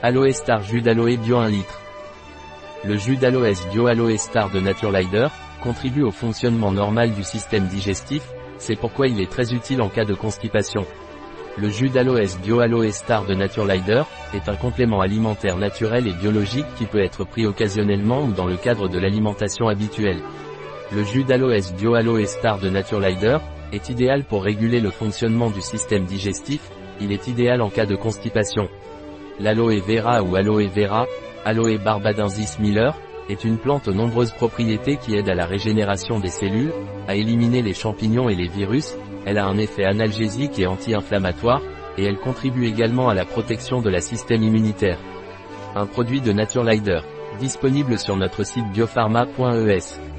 Aloe Star jus d'aloe bio 1 litre. Le jus d'aloès bio Aloe Star de Naturelider contribue au fonctionnement normal du système digestif, c'est pourquoi il est très utile en cas de constipation. Le jus d'aloès bio Aloe Star de Naturelider est un complément alimentaire naturel et biologique qui peut être pris occasionnellement ou dans le cadre de l'alimentation habituelle. Le jus d'aloès bio Aloe Star de Naturelider est idéal pour réguler le fonctionnement du système digestif, il est idéal en cas de constipation. L'aloe vera ou aloe vera, aloe barbadensis miller, est une plante aux nombreuses propriétés qui aide à la régénération des cellules, à éliminer les champignons et les virus, elle a un effet analgésique et anti-inflammatoire, et elle contribue également à la protection de la système immunitaire. Un produit de Naturelider, disponible sur notre site biopharma.es.